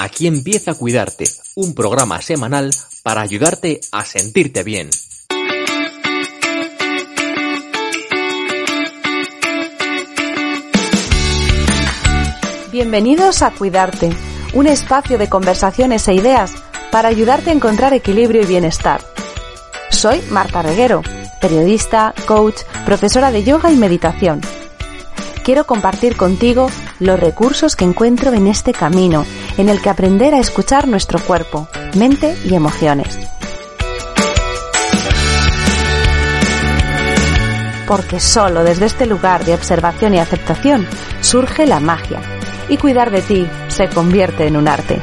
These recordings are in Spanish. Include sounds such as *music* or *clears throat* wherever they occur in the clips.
Aquí empieza a cuidarte, un programa semanal para ayudarte a sentirte bien. Bienvenidos a Cuidarte, un espacio de conversaciones e ideas para ayudarte a encontrar equilibrio y bienestar. Soy Marta Reguero, periodista, coach, profesora de yoga y meditación. Quiero compartir contigo los recursos que encuentro en este camino, en el que aprender a escuchar nuestro cuerpo, mente y emociones. Porque solo desde este lugar de observación y aceptación surge la magia, y cuidar de ti se convierte en un arte.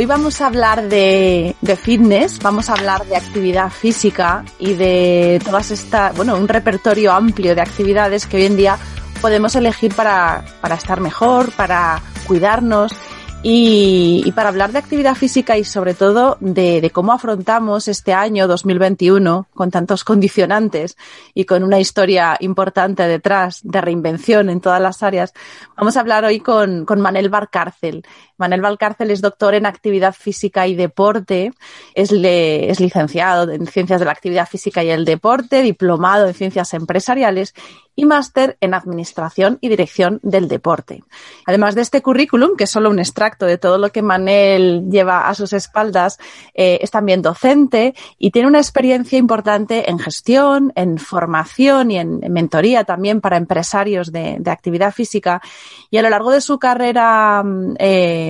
Hoy vamos a hablar de, fitness, vamos a hablar de actividad física y de todas estas, bueno, un repertorio amplio de actividades que hoy en día podemos elegir para, para estar mejor, para cuidarnos y, para hablar de actividad física y sobre todo de, cómo afrontamos este año 2021 con tantos condicionantes y con una historia importante detrás de reinvención en todas las áreas, vamos a hablar hoy con, con Manel Barcárcel. Manel Valcárcel es doctor en actividad física y deporte, es, licenciado en ciencias de la actividad física y el deporte, diplomado en ciencias empresariales y máster en Administración y Dirección del Deporte. Además de este currículum, que es solo un extracto de todo lo que Manel lleva a sus espaldas, eh, es también docente y tiene una experiencia importante en gestión, en formación y en, mentoría también para empresarios de, actividad física. Y a lo largo de su carrera mm,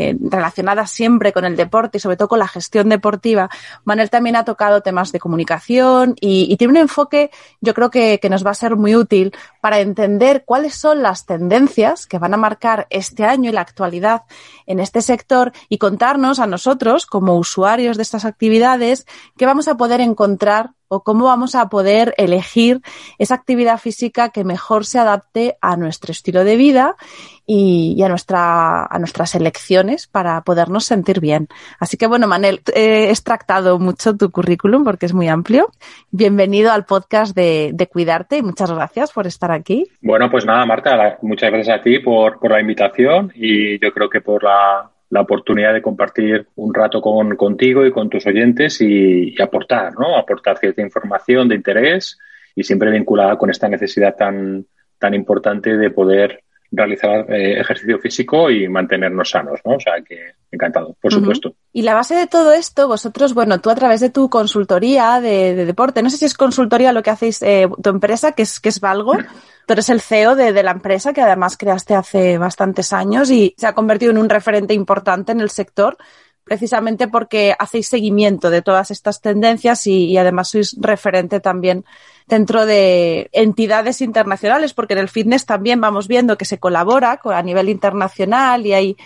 eh, relacionada siempre con el deporte y sobre todo con la gestión deportiva, Manel también ha tocado temas de comunicación y, tiene un enfoque, yo creo que, que nos va a ser muy útil para entender cuáles son las tendencias que van a marcar este año y la actualidad en este sector y contarnos a nosotros, como usuarios de estas actividades, qué vamos a poder encontrar o cómo vamos a poder elegir esa actividad física que mejor se adapte a nuestro estilo de vida y, a, nuestra, a nuestras elecciones para podernos sentir bien. Así que bueno, Manel, he extractado mucho tu currículum porque es muy amplio. Bienvenido al podcast de, Cuidarte y muchas gracias por estar aquí. Bueno, pues nada, Marta, muchas gracias a ti por, por la invitación y yo creo que por la la oportunidad de compartir un rato con, contigo y con tus oyentes y, aportar, ¿no? Aportar cierta información de interés y siempre vinculada con esta necesidad tan, tan importante de poder realizar eh, ejercicio físico y mantenernos sanos, ¿no? O sea que encantado, por supuesto. Y la base de todo esto, vosotros, bueno, tú a través de tu consultoría de, deporte, no sé si es consultoría lo que hacéis eh, tu empresa, que es, que es Valgo, Tú eres el CEO de, la empresa que además creaste hace bastantes años y se ha convertido en un referente importante en el sector precisamente porque hacéis seguimiento de todas estas tendencias y, además sois referente también dentro de entidades internacionales, porque en el fitness también vamos viendo que se colabora a nivel internacional y hay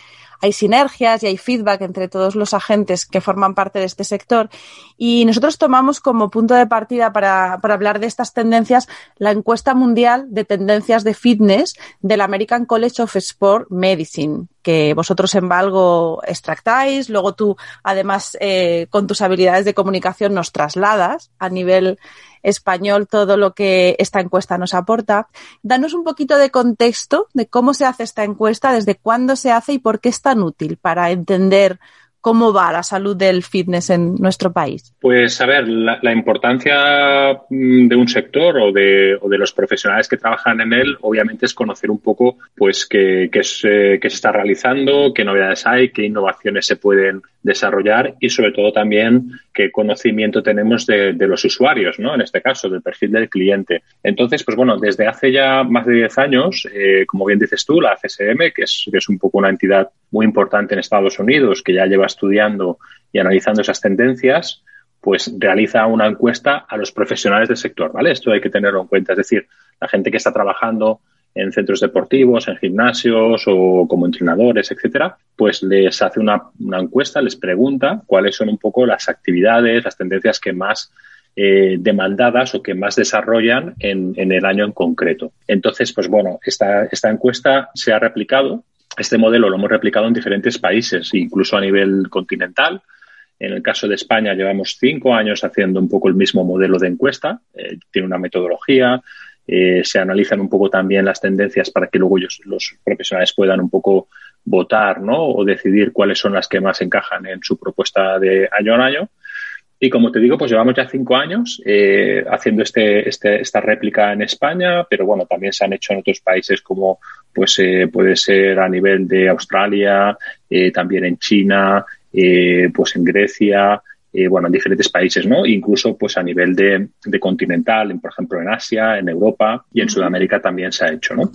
hay sinergias y hay feedback entre todos los agentes que forman parte de este sector. Y nosotros tomamos como punto de partida para, hablar de estas tendencias la encuesta mundial de tendencias de fitness del American College of Sport Medicine, que vosotros en Valgo extractáis, luego tú además eh, con tus habilidades de comunicación nos trasladas a nivel español todo lo que esta encuesta nos aporta. Danos un poquito de contexto de cómo se hace esta encuesta, desde cuándo se hace y por qué es tan útil para entender cómo va la salud del fitness en nuestro país? Pues a ver, la, importancia mm, de un sector o de, o de, los profesionales que trabajan en él, obviamente es conocer un poco pues qué, qué, se está realizando, qué novedades hay, qué innovaciones se pueden desarrollar y sobre todo también qué conocimiento tenemos de, los usuarios, ¿no? En este caso, del perfil del cliente. Entonces, pues bueno, desde hace ya más de 10 años, eh, como bien dices tú, la CSM, que es, que es un poco una entidad muy importante en Estados Unidos, que ya lleva estudiando y analizando esas tendencias, pues realiza una encuesta a los profesionales del sector, ¿vale? Esto hay que tenerlo en cuenta, es decir, la gente que está trabajando en centros deportivos, en gimnasios o como entrenadores, etcétera, pues les hace una, encuesta, les pregunta cuáles son un poco las actividades, las tendencias que más eh, demandadas o que más desarrollan en, en, el año en concreto. Entonces, pues bueno, esta, esta encuesta se ha replicado este modelo lo hemos replicado en diferentes países, incluso a nivel continental. En el caso de España llevamos cinco años haciendo un poco el mismo modelo de encuesta. Eh, tiene una metodología, eh, se analizan un poco también las tendencias para que luego ellos, los profesionales puedan un poco votar ¿no? o decidir cuáles son las que más encajan en su propuesta de año a año. Y como te digo, pues llevamos ya cinco años eh, haciendo este, este, esta réplica en España, pero bueno, también se han hecho en otros países como pues eh, puede ser a nivel de Australia, eh, también en China, pues en Grecia, eh, bueno, en diferentes países, ¿no? Incluso pues a nivel de, continental, por ejemplo en Asia, en Europa y en Sudamérica también se ha hecho, ¿no?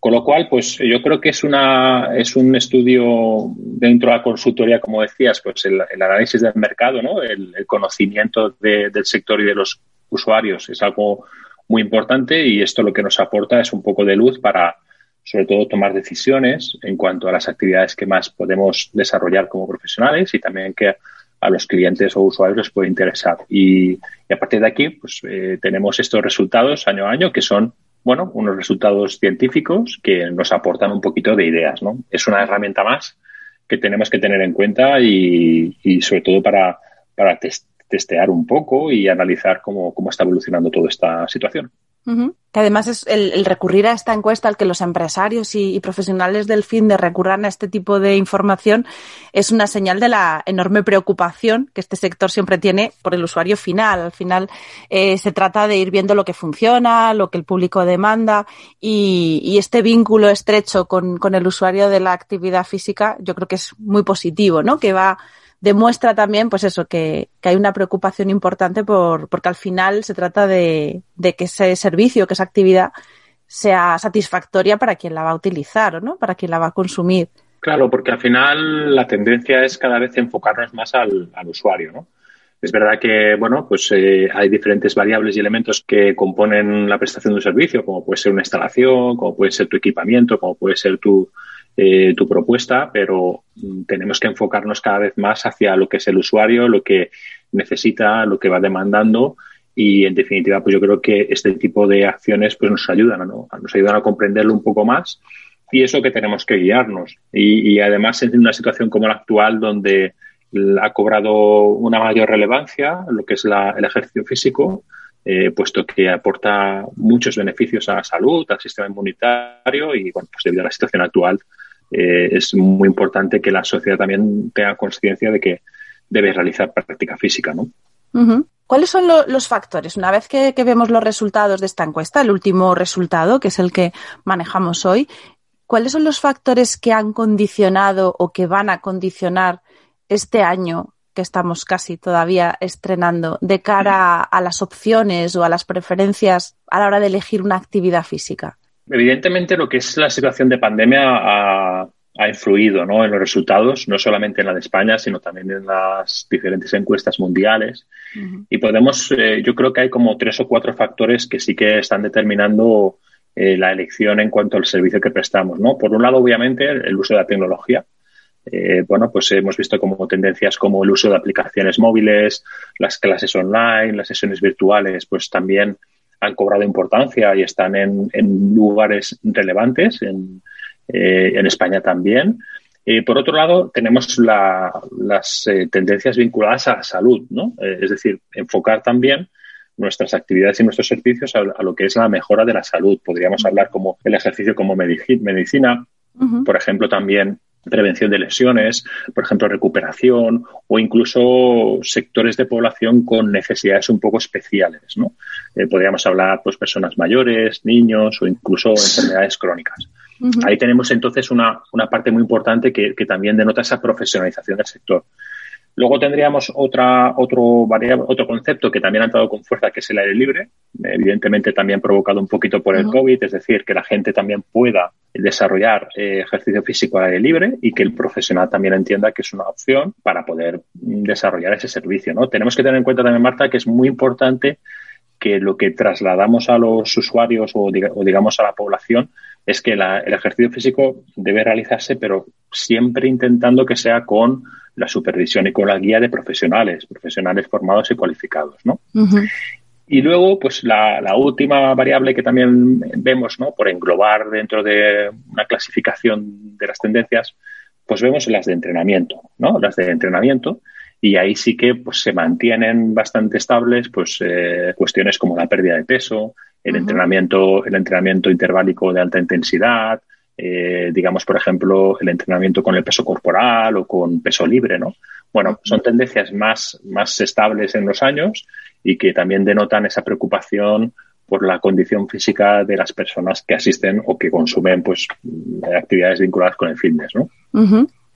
Con lo cual, pues yo creo que es una es un estudio dentro de la consultoría, como decías, pues el, análisis del mercado, ¿no? El, conocimiento del sector y de los usuarios es algo muy importante y esto lo que nos aporta es un poco de luz para sobre todo tomar decisiones en cuanto a las actividades que más podemos desarrollar como profesionales y también que a los clientes o usuarios les puede interesar. Y, a partir de aquí, pues eh, tenemos estos resultados año a año que son, bueno, unos resultados científicos que nos aportan un poquito de ideas, ¿no? Es una herramienta más que tenemos que tener en cuenta y, sobre todo para, para testear un poco y analizar cómo, cómo está evolucionando toda esta situación. Que además es el, recurrir a esta encuesta, al que los empresarios y, profesionales del fin de recurran a este tipo de información, es una señal de la enorme preocupación que este sector siempre tiene por el usuario final. Al final eh, se trata de ir viendo lo que funciona, lo que el público demanda y, este vínculo estrecho con, con, el usuario de la actividad física, yo creo que es muy positivo, ¿no? Que va demuestra también, pues eso, que, hay una preocupación importante por, porque al final se trata de, que ese servicio, que esa actividad sea satisfactoria para quien la va a utilizar, ¿no? Para quien la va a consumir. Claro, porque al final la tendencia es cada vez enfocarnos más al, usuario, ¿no? Es verdad que, bueno, pues eh, hay diferentes variables y elementos que componen la prestación de un servicio, como puede ser una instalación, como puede ser tu equipamiento, como puede ser tu, eh, tu propuesta, pero mm, tenemos que enfocarnos cada vez más hacia lo que es el usuario, lo que necesita, lo que va demandando y en definitiva pues yo creo que este tipo de acciones pues nos ayudan, ¿no? nos ayudan a comprenderlo un poco más y eso que tenemos que guiarnos y, además en una situación como la actual donde ha cobrado una mayor relevancia lo que es el ejercicio físico, eh, puesto que aporta muchos beneficios a la salud, al sistema inmunitario y, bueno, pues debido a la situación actual, eh, es muy importante que la sociedad también tenga conciencia de que debe realizar práctica física, ¿no? ¿Cuáles son los factores? Una vez que, vemos los resultados de esta encuesta, el último resultado, que es el que manejamos hoy, ¿cuáles son los factores que han condicionado o que van a condicionar este año que estamos casi todavía estrenando de cara a las opciones o a las preferencias a la hora de elegir una actividad física? Evidentemente, lo que es la situación de pandemia ha, influido ¿no? en los resultados, no solamente en la de España, sino también en las diferentes encuestas mundiales. Y podemos, eh, yo creo que hay como tres o cuatro factores que sí que están determinando eh, la elección en cuanto al servicio que prestamos. ¿no? Por un lado, obviamente, el uso de la tecnología. Eh, bueno, pues hemos visto como tendencias como el uso de aplicaciones móviles, las clases online, las sesiones virtuales, pues también han cobrado importancia y están en, lugares relevantes, en, eh, en España también. Y por otro lado, tenemos las eh, tendencias vinculadas a la salud, ¿no? Eh, es decir, enfocar también nuestras actividades y nuestros servicios a, lo que es la mejora de la salud. Podríamos hablar como el ejercicio como medicina, por ejemplo, también prevención de lesiones, por ejemplo, recuperación o incluso sectores de población con necesidades un poco especiales, ¿no? Eh, podríamos hablar, pues, personas mayores, niños o incluso enfermedades crónicas. Ahí tenemos entonces una, una parte muy importante que, que, también denota esa profesionalización del sector. Luego tendríamos otra, otro, variable, otro concepto que también ha entrado con fuerza, que es el aire libre, evidentemente también provocado un poquito por el COVID, es decir, que la gente también pueda desarrollar eh, ejercicio físico al aire libre y que el profesional también entienda que es una opción para poder desarrollar ese servicio. ¿no? Tenemos que tener en cuenta también, Marta, que es muy importante que lo que trasladamos a los usuarios o, digamos a la población es que el ejercicio físico debe realizarse, pero siempre intentando que sea con la supervisión y con la guía de profesionales, profesionales formados y cualificados, ¿no? Y luego, pues la, última variable que también vemos, ¿no? Por englobar dentro de una clasificación de las tendencias, pues vemos las de entrenamiento, ¿no? Las de entrenamiento. y ahí sí que pues se mantienen bastante estables pues eh, cuestiones como la pérdida de peso, el entrenamiento, el entrenamiento interválico de alta intensidad, eh, digamos, por ejemplo, el entrenamiento con el peso corporal o con peso libre, ¿no? Bueno, son tendencias más, más estables en los años y que también denotan esa preocupación por la condición física de las personas que asisten o que consumen pues actividades vinculadas con el fitness, ¿no?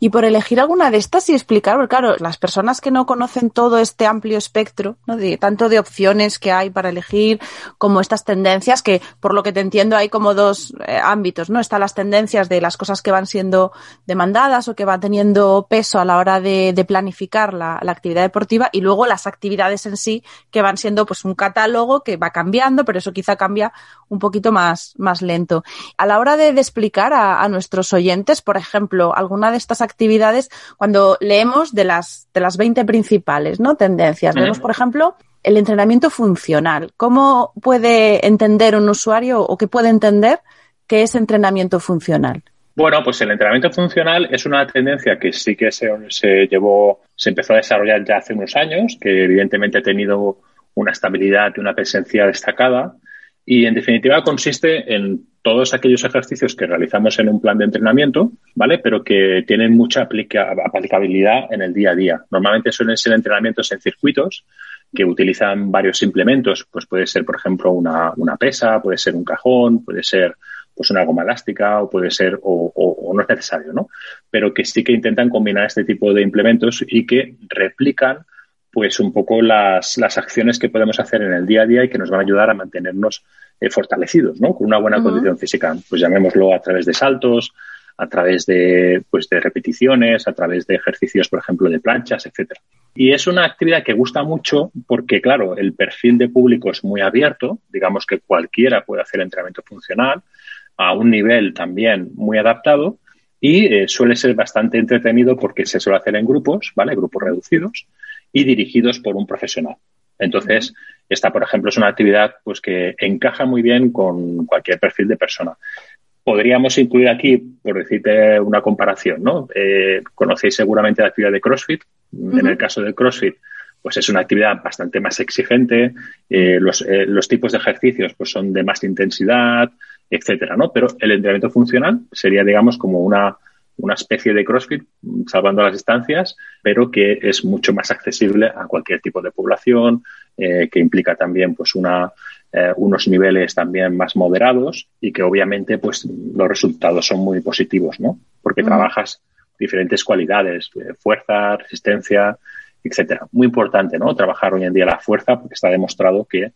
Y por elegir alguna de estas y explicar, porque claro, las personas que no conocen todo este amplio espectro, ¿no? tanto de opciones que hay para elegir, como estas tendencias, que por lo que te entiendo hay como dos eh, ámbitos, ¿no? Están las tendencias de las cosas que van siendo demandadas o que van teniendo peso a la hora de, planificar la, actividad deportiva y luego las actividades en sí que van siendo pues un catálogo que va cambiando, pero eso quizá cambia un poquito más, más lento. A la hora de, explicar a, a nuestros oyentes, por ejemplo, alguna de estas actividades actividades cuando leemos de las, de las 20 principales ¿no? tendencias. Vemos, por ejemplo, el entrenamiento funcional. ¿Cómo puede entender un usuario o qué puede entender qué es entrenamiento funcional? Bueno, pues el entrenamiento funcional es una tendencia que sí que se, se llevó, se empezó a desarrollar ya hace unos años, que evidentemente ha tenido una estabilidad y una presencia destacada. Y en definitiva consiste en todos aquellos ejercicios que realizamos en un plan de entrenamiento, ¿vale? Pero que tienen mucha aplicabilidad en el día a día. Normalmente suelen ser entrenamientos en circuitos que utilizan varios implementos. Pues puede ser, por ejemplo, una, pesa, puede ser un cajón, puede ser pues una goma elástica o puede ser o, no es necesario, ¿no? Pero que sí que intentan combinar este tipo de implementos y que replican pues un poco las, las acciones que podemos hacer en el día a día y que nos van a ayudar a mantenernos eh, fortalecidos, ¿no? Con una buena condición física. Pues llamémoslo a través de saltos, a través de, pues, de repeticiones, a través de ejercicios, por ejemplo, de planchas, etcétera. Y es una actividad que gusta mucho porque, claro, el perfil de público es muy abierto. Digamos que cualquiera puede hacer entrenamiento funcional a un nivel también muy adaptado y eh, suele ser bastante entretenido porque se suele hacer en grupos, ¿vale? Grupos reducidos y dirigidos por un profesional. Entonces, esta, por ejemplo, es una actividad pues, que encaja muy bien con cualquier perfil de persona. Podríamos incluir aquí, por decirte una comparación, ¿no? Eh, conocéis seguramente la actividad de CrossFit. En el caso de CrossFit, pues es una actividad bastante más exigente. Eh, los, eh, los, tipos de ejercicios pues son de más intensidad, etcétera, ¿no? Pero el entrenamiento funcional sería, digamos, como una una especie de CrossFit, salvando las distancias, pero que es mucho más accesible a cualquier tipo de población, eh, que implica también pues una, eh, unos niveles también más moderados y que obviamente pues los resultados son muy positivos, ¿no? Porque trabajas diferentes cualidades, eh, fuerza, resistencia, etcétera. Muy importante, ¿no? Trabajar hoy en día la fuerza porque está demostrado que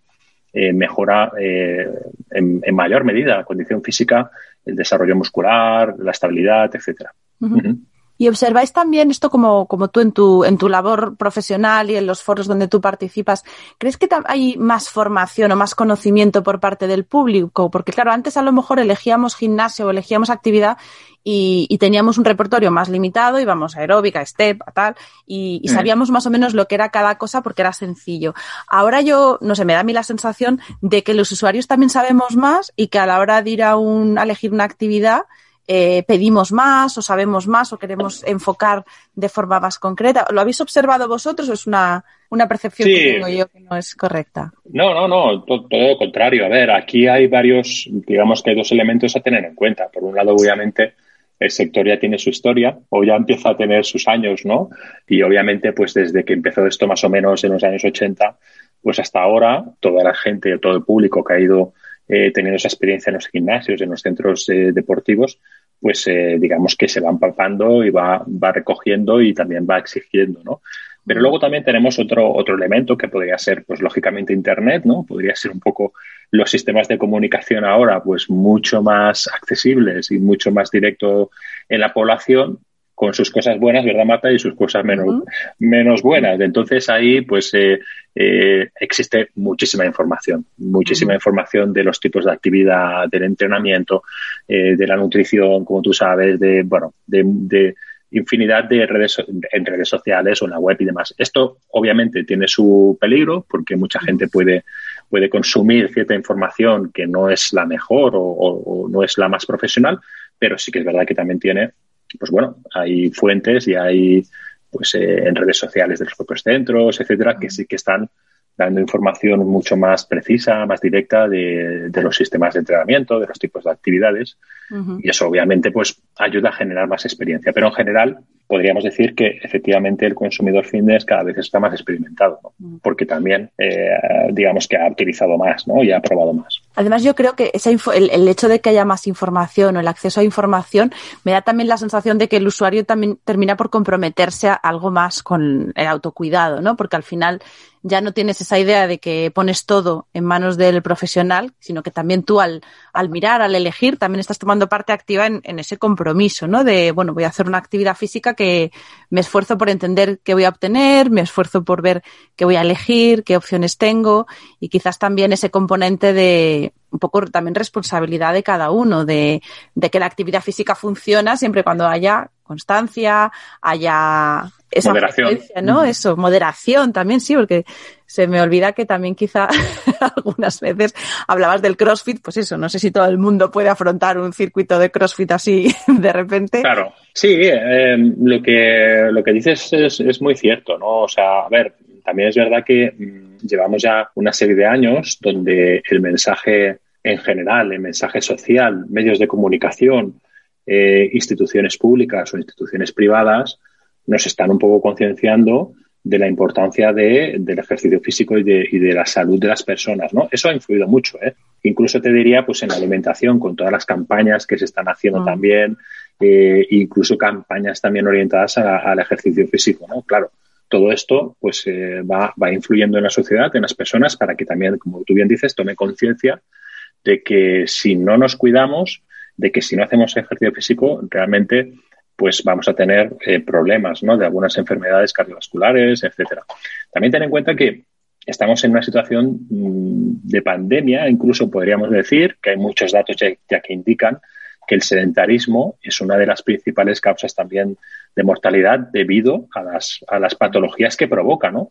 mejora en, en, mayor medida la condición física el desarrollo muscular, la estabilidad, etcétera. Y observáis también esto como, como tú en tu, en tu labor profesional y en los foros donde tú participas. ¿Crees que hay más formación o más conocimiento por parte del público? Porque claro, antes a lo mejor elegíamos gimnasio o elegíamos actividad y, teníamos un repertorio más limitado, íbamos a aeróbica, step, a tal, y, mm. sabíamos más o menos lo que era cada cosa porque era sencillo. Ahora yo, no sé, me da a mí la sensación de que los usuarios también sabemos más y que a la hora de ir a, un, a elegir una actividad, eh, pedimos más o sabemos más o queremos enfocar de forma más concreta. ¿Lo habéis observado vosotros o es una, una percepción que tengo yo que no es correcta? No, no, no, todo, lo contrario. A ver, aquí hay varios, digamos que hay dos elementos a tener en cuenta. Por un lado, obviamente, el sector ya tiene su historia o ya empieza a tener sus años, ¿no? Y obviamente, pues desde que empezó esto más o menos en los años 80, pues hasta ahora, toda la gente, todo el público que ha ido eh, teniendo esa experiencia en los gimnasios, en los centros eh, deportivos, pues eh, digamos que se van palpando y va, va recogiendo y también va exigiendo, ¿no? Pero luego también tenemos otro, otro elemento que podría ser, pues lógicamente, Internet, ¿no? Podría ser un poco los sistemas de comunicación ahora, pues mucho más accesibles y mucho más directo en la población, con sus cosas buenas, ¿verdad, Marta? Y sus cosas menos, menos buenas. Entonces ahí, pues, eh, eh, existe muchísima información, muchísima información de los tipos de actividad, del entrenamiento, eh, de la nutrición, como tú sabes, de, bueno, de, infinidad de redes en redes sociales o en la web y demás. Esto obviamente tiene su peligro porque mucha gente puede, puede consumir cierta información que no es la mejor o no es la más profesional, pero sí que es verdad que también tiene pues bueno, hay fuentes y hay pues en redes sociales de los propios centros, etcétera, que sí que están dando información mucho más precisa, más directa de, los sistemas de entrenamiento, de los tipos de actividades. Y eso obviamente pues ayuda a generar más experiencia. Pero en general podríamos decir que efectivamente el consumidor fitness cada vez está más experimentado, porque también eh, digamos que ha utilizado más ¿no? y ha probado más. Además, yo creo que esa el, el, hecho de que haya más información o el acceso a información me da también la sensación de que el usuario también termina por comprometerse a algo más con el autocuidado, ¿no? Porque al final ya no tienes esa idea de que pones todo en manos del profesional, sino que también tú al, al mirar, al elegir, también estás tomando parte activa en, en, ese compromiso, ¿no? De, bueno, voy a hacer una actividad física que me esfuerzo por entender qué voy a obtener, me esfuerzo por ver qué voy a elegir, qué opciones tengo y quizás también ese componente de un poco también responsabilidad de cada uno, de, de que la actividad física funciona siempre cuando haya constancia, haya esa moderación. ¿no? Eso, moderación también, sí, porque se me olvida que también quizá *laughs* algunas veces hablabas del CrossFit, pues eso, no sé si todo el mundo puede afrontar un circuito de CrossFit así *laughs* de repente. Claro, sí, eh, lo, que, lo que dices es, es muy cierto, ¿no? O sea, a ver, también es verdad que mm, llevamos ya una serie de años donde el mensaje en general, el mensaje social, medios de comunicación, eh, instituciones públicas o instituciones privadas, nos están un poco concienciando de la importancia de, del ejercicio físico y de, y de, la salud de las personas, ¿no? Eso ha influido mucho, ¿eh? Incluso te diría, pues en la alimentación, con todas las campañas que se están haciendo mm. también, eh, incluso campañas también orientadas al ejercicio físico, ¿no? Claro, todo esto, pues eh, va, va influyendo en la sociedad, en las personas, para que también, como tú bien dices, tome conciencia de que si no nos cuidamos, de que si no hacemos ejercicio físico, realmente pues vamos a tener eh, problemas ¿no? de algunas enfermedades cardiovasculares, etcétera. También ten en cuenta que estamos en una situación mm, de pandemia, incluso podríamos decir que hay muchos datos ya, que indican que el sedentarismo es una de las principales causas también de mortalidad debido a las, a las patologías que provoca, ¿no?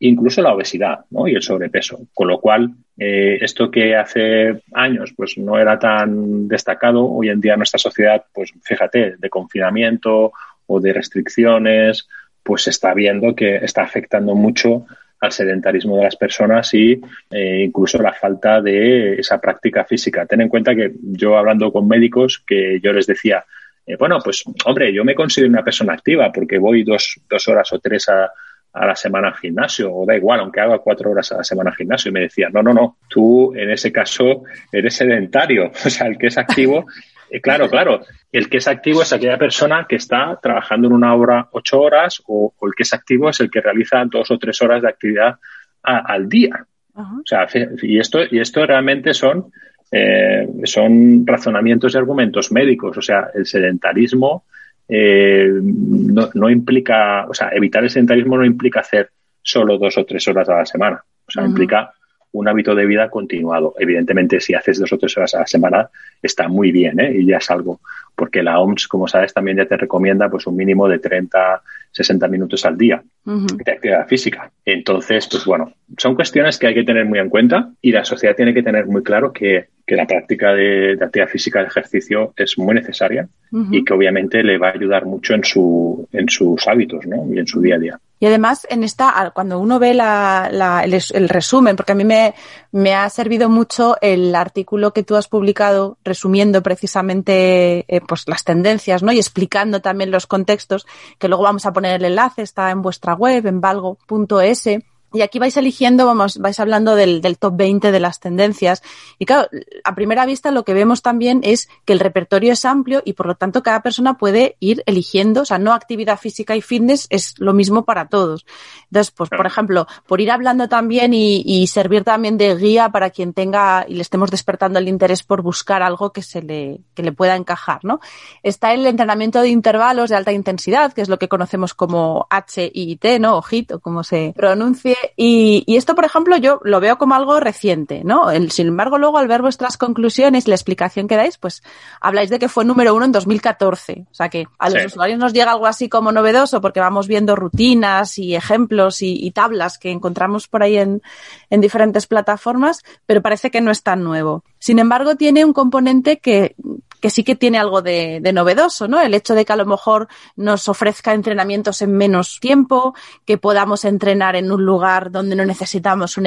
Incluso la obesidad ¿no? y el sobrepeso. Con lo cual, eh, esto que hace años pues no era tan destacado, hoy en día nuestra sociedad, pues fíjate, de confinamiento o de restricciones, pues está viendo que está afectando mucho al sedentarismo de las personas y eh, incluso la falta de esa práctica física. Ten en cuenta que yo hablando con médicos, que yo les decía, eh, bueno, pues hombre, yo me considero una persona activa porque voy dos, dos horas o tres a, a la semana al gimnasio, o da igual, aunque haga cuatro horas a la semana al gimnasio. Y me decía, no, no, no, tú en ese caso eres sedentario. *laughs* O sea, el que es activo, *laughs* eh, claro, claro, el que es activo es aquella persona que está trabajando en una hora ocho horas, o, el que es activo es el que realiza dos o tres horas de actividad al día. O sea, y esto, y esto realmente son, eh, son razonamientos y argumentos médicos. O sea, el sedentarismo eh, no, no, implica, o sea, evitar el sedentarismo no implica hacer solo dos o tres horas a la semana. O sea, implica un hábito de vida continuado. Evidentemente, si haces dos o tres horas a la semana, está muy bien, ¿eh? Y ya es algo. Porque la OMS, como sabes, también ya te recomienda pues un mínimo de 30, 60 minutos al día de actividad física. Entonces, pues bueno, son cuestiones que hay que tener muy en cuenta y la sociedad tiene que tener muy claro que, que la práctica de, de, actividad física, de ejercicio, es muy necesaria y que obviamente le va a ayudar mucho en, su, en sus hábitos ¿no? y en su día a día. Y además, en esta, cuando uno ve la, la, el, resumen, porque a mí me, me, ha servido mucho el artículo que tú has publicado resumiendo precisamente eh, pues las tendencias, ¿no? Y explicando también los contextos, que luego vamos a poner el enlace, está en vuestra web, en valgo.es y aquí vais eligiendo, vamos, vais hablando del, del, top 20 de las tendencias. Y claro, a primera vista lo que vemos también es que el repertorio es amplio y por lo tanto cada persona puede ir eligiendo, o sea, no actividad física y fitness es lo mismo para todos. Entonces, pues, por ejemplo, por ir hablando también y, y servir también de guía para quien tenga y le estemos despertando el interés por buscar algo que se le, que le pueda encajar, ¿no? Está el entrenamiento de intervalos de alta intensidad, que es lo que conocemos como HIIT, ¿no? O HIT, o como se pronuncie y, y, esto, por ejemplo, yo lo veo como algo reciente, ¿no? El, sin embargo, luego al ver vuestras conclusiones y la explicación que dais, pues habláis de que fue número uno en 2014. O sea que a los sí. usuarios nos llega algo así como novedoso porque vamos viendo rutinas y ejemplos y, y tablas que encontramos por ahí en, en diferentes plataformas, pero parece que no es tan nuevo. Sin embargo, tiene un componente que que sí que tiene algo de, novedoso, ¿no? El hecho de que a lo mejor nos ofrezca entrenamientos en menos tiempo, que podamos entrenar en un lugar donde no necesitamos un,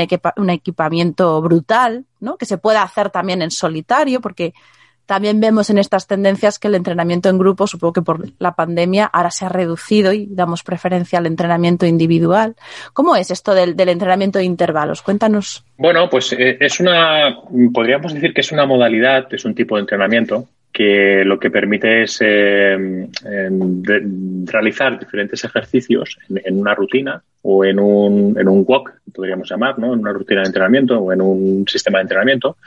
equipamiento brutal, ¿no? Que se pueda hacer también en solitario, porque también vemos en estas tendencias que el entrenamiento en grupo, supongo que por la pandemia, ahora se ha reducido y damos preferencia al entrenamiento individual. ¿Cómo es esto del, entrenamiento de intervalos? Cuéntanos. Bueno, pues eh, es una, podríamos decir que es una modalidad, es un tipo de entrenamiento que lo que permite es eh, realizar diferentes ejercicios en, una rutina o en un, en un walk, podríamos llamar, ¿no? en una rutina de entrenamiento o en un sistema de entrenamiento,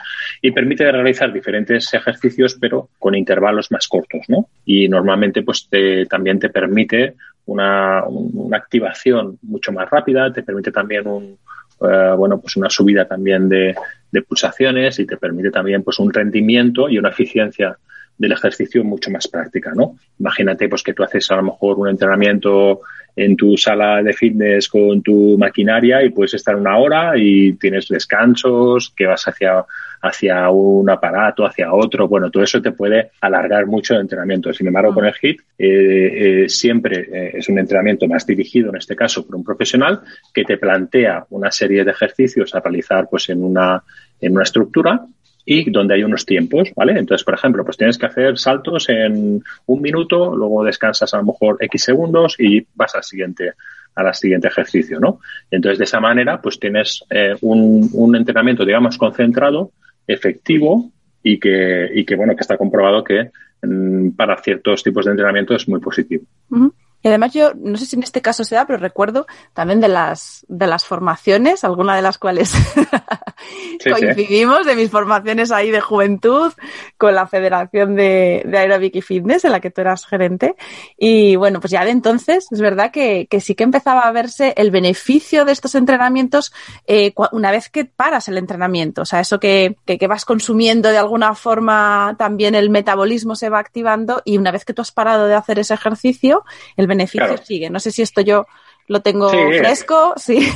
y permite realizar diferentes ejercicios, pero con intervalos más cortos. ¿no? Y normalmente pues también te permite una, una, activación mucho más rápida, te permite también un, eh, bueno, pues una subida también de, de pulsaciones y te permite también pues un rendimiento y una eficiencia del ejercicio mucho más práctica, ¿no? Imagínate pues que tú haces a lo mejor un entrenamiento en tu sala de fitness con tu maquinaria y puedes estar una hora y tienes descansos, que vas hacia, hacia un aparato, hacia otro. Bueno, todo eso te puede alargar mucho el entrenamiento. Sin embargo, con el HIT eh, eh, siempre eh, es un entrenamiento más dirigido, en este caso, por un profesional que te plantea una serie de ejercicios a realizar pues en una, en una estructura y donde hay unos tiempos, ¿vale? Entonces, por ejemplo, pues tienes que hacer saltos en un minuto, luego descansas a lo mejor X segundos y vas al siguiente, al siguiente ejercicio, ¿no? Entonces, de esa manera, pues tienes eh, un, un, entrenamiento, digamos, concentrado, efectivo y que, y que, bueno, que está comprobado que mm, para ciertos tipos de entrenamiento es muy positivo. Y además yo, no sé si en este caso se da, pero recuerdo también de las, de las formaciones, alguna de las cuales *laughs* coincidimos, de mis formaciones ahí de juventud, con la Federación de, de Aerobic y Fitness, en la que tú eras gerente. Y bueno, pues ya de entonces es verdad que, que sí que empezaba a verse el beneficio de estos entrenamientos eh, una vez que paras el entrenamiento. O sea, eso que, que, que vas consumiendo de alguna forma también el metabolismo se va activando y una vez que tú has parado de hacer ese ejercicio, el beneficio sigue. No sé si esto yo lo tengo fresco, sí.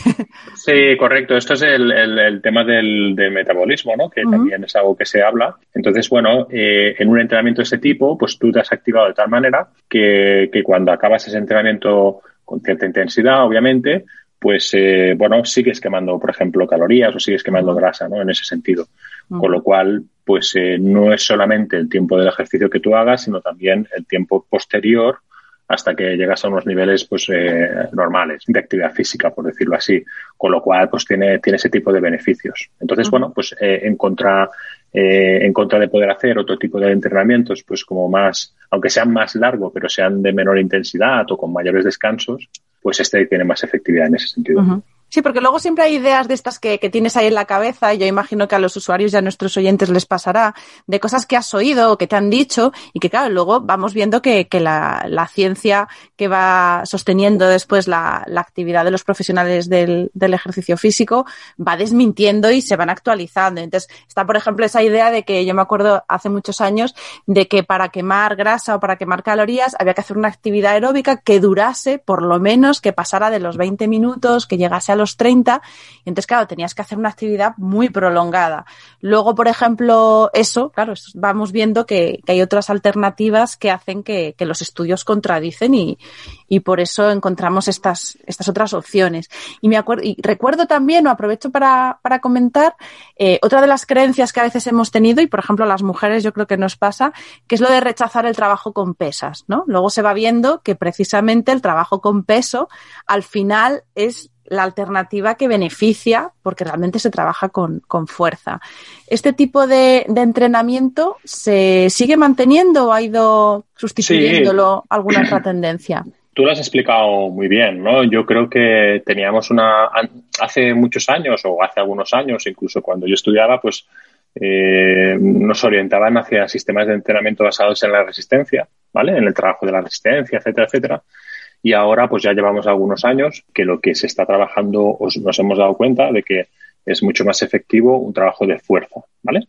Sí, correcto. Esto es el, el, tema del, metabolismo, ¿no? Que también es algo que se habla. Entonces, bueno, eh, en un entrenamiento de ese tipo, pues tú te has activado de tal manera que, que cuando acabas ese entrenamiento con cierta intensidad, obviamente, pues, eh, bueno, sigues quemando, por ejemplo, calorías o sigues quemando grasa, ¿no? En ese sentido. Con lo cual, pues eh, no es solamente el tiempo del ejercicio que tú hagas, sino también el tiempo posterior hasta que llegas a unos niveles pues eh, normales de actividad física, por decirlo así, con lo cual pues tiene, tiene ese tipo de beneficios. Entonces, bueno, pues eh, en contra eh, en contra de poder hacer otro tipo de entrenamientos, pues como más, aunque sean más largos, pero sean de menor intensidad o con mayores descansos, pues este tiene más efectividad en ese sentido. Sí, porque luego siempre hay ideas de estas que, que, tienes ahí en la cabeza, y yo imagino que a los usuarios y a nuestros oyentes les pasará, de cosas que has oído o que te han dicho, y que claro, luego vamos viendo que, que la, la, ciencia que va sosteniendo después la, la actividad de los profesionales del, del, ejercicio físico va desmintiendo y se van actualizando. Entonces, está, por ejemplo, esa idea de que yo me acuerdo hace muchos años de que para quemar grasa o para quemar calorías había que hacer una actividad aeróbica que durase, por lo menos, que pasara de los 20 minutos, que llegase a los 30, y entonces, claro, tenías que hacer una actividad muy prolongada. Luego, por ejemplo, eso, claro, vamos viendo que, hay otras alternativas que hacen que, los estudios contradicen y, y, por eso encontramos estas, estas otras opciones. Y me acuerdo, y recuerdo también, o aprovecho para, para comentar, eh, otra de las creencias que a veces hemos tenido, y por ejemplo a las mujeres yo creo que nos pasa, que es lo de rechazar el trabajo con pesas, ¿no? Luego se va viendo que precisamente el trabajo con peso al final es la alternativa que beneficia porque realmente se trabaja con, fuerza. ¿Este tipo de, entrenamiento se sigue manteniendo o ha ido sustituyéndolo *clears throat* alguna otra tendencia? Tú lo has explicado muy bien, ¿no? Yo creo que teníamos una, hace muchos años o hace algunos años, incluso cuando yo estudiaba, pues eh, nos orientaban hacia sistemas de entrenamiento basados en la resistencia, ¿vale? En el trabajo de la resistencia, etcétera, etcétera. Y ahora, pues ya llevamos algunos años que lo que se está trabajando, nos hemos dado cuenta de que es mucho más efectivo un trabajo de fuerza, ¿vale?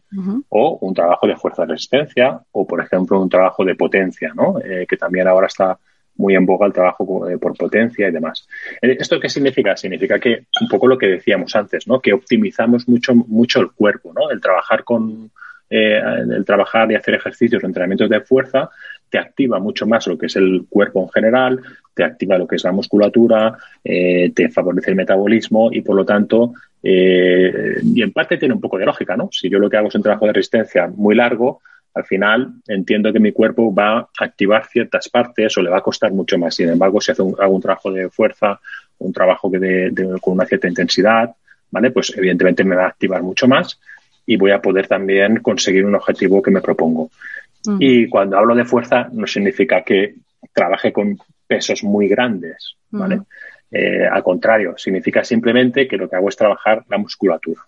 O un trabajo de fuerza de resistencia, o por ejemplo un trabajo de potencia, ¿no? Eh, que también ahora está muy en boga el trabajo por potencia y demás. Eh, ¿Esto qué significa? Significa que un poco lo que decíamos antes, ¿no? Que optimizamos mucho, mucho el cuerpo, ¿no? El trabajar con, eh, el trabajar y hacer ejercicios o entrenamientos de fuerza te activa mucho más lo que es el cuerpo en general, te activa lo que es la musculatura, eh, te favorece el metabolismo y por lo tanto, eh, y en parte tiene un poco de lógica, ¿no? Si yo lo que hago es un trabajo de resistencia muy largo, al final entiendo que mi cuerpo va a activar ciertas partes o le va a costar mucho más. Sin embargo, si hago un, trabajo de fuerza, un trabajo que de, con una cierta intensidad, ¿vale? Pues evidentemente me va a activar mucho más y voy a poder también conseguir un objetivo que me propongo. Y cuando hablo de fuerza, no significa que trabaje con pesos muy grandes, ¿vale? Eh, al contrario, significa simplemente que lo que hago es trabajar la musculatura.